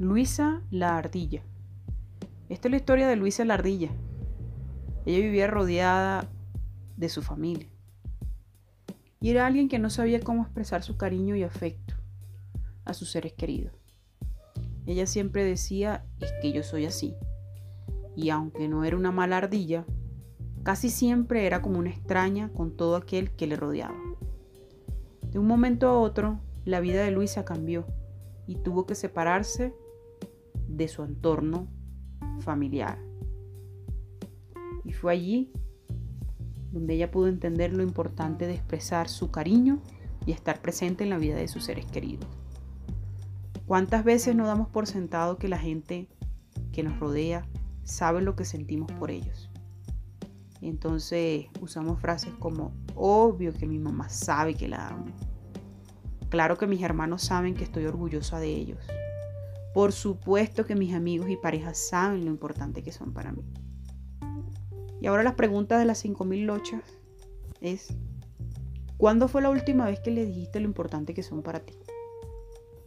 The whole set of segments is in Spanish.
Luisa la ardilla. Esta es la historia de Luisa la ardilla. Ella vivía rodeada de su familia. Y era alguien que no sabía cómo expresar su cariño y afecto a sus seres queridos. Ella siempre decía, es que yo soy así. Y aunque no era una mala ardilla, casi siempre era como una extraña con todo aquel que le rodeaba. De un momento a otro, la vida de Luisa cambió y tuvo que separarse de su entorno familiar. Y fue allí donde ella pudo entender lo importante de expresar su cariño y estar presente en la vida de sus seres queridos. ¿Cuántas veces no damos por sentado que la gente que nos rodea sabe lo que sentimos por ellos? entonces usamos frases como, obvio que mi mamá sabe que la amo. Claro que mis hermanos saben que estoy orgullosa de ellos. Por supuesto que mis amigos y parejas saben lo importante que son para mí. Y ahora las preguntas de las 5.000 lochas es, ¿cuándo fue la última vez que le dijiste lo importante que son para ti?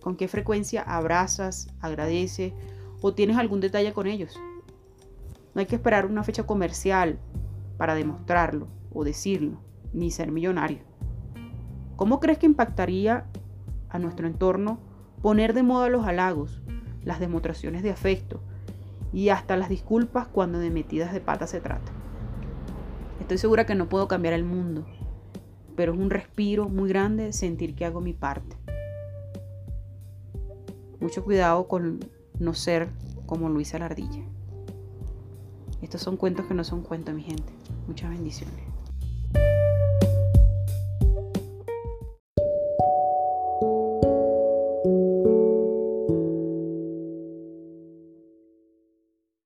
¿Con qué frecuencia abrazas, agradeces o tienes algún detalle con ellos? No hay que esperar una fecha comercial para demostrarlo o decirlo, ni ser millonario. ¿Cómo crees que impactaría a nuestro entorno poner de moda los halagos, las demostraciones de afecto y hasta las disculpas cuando de metidas de pata se trata? Estoy segura que no puedo cambiar el mundo, pero es un respiro muy grande sentir que hago mi parte. Mucho cuidado con no ser como Luisa la ardilla. Estos son cuentos que no son cuentos, mi gente. Muchas bendiciones.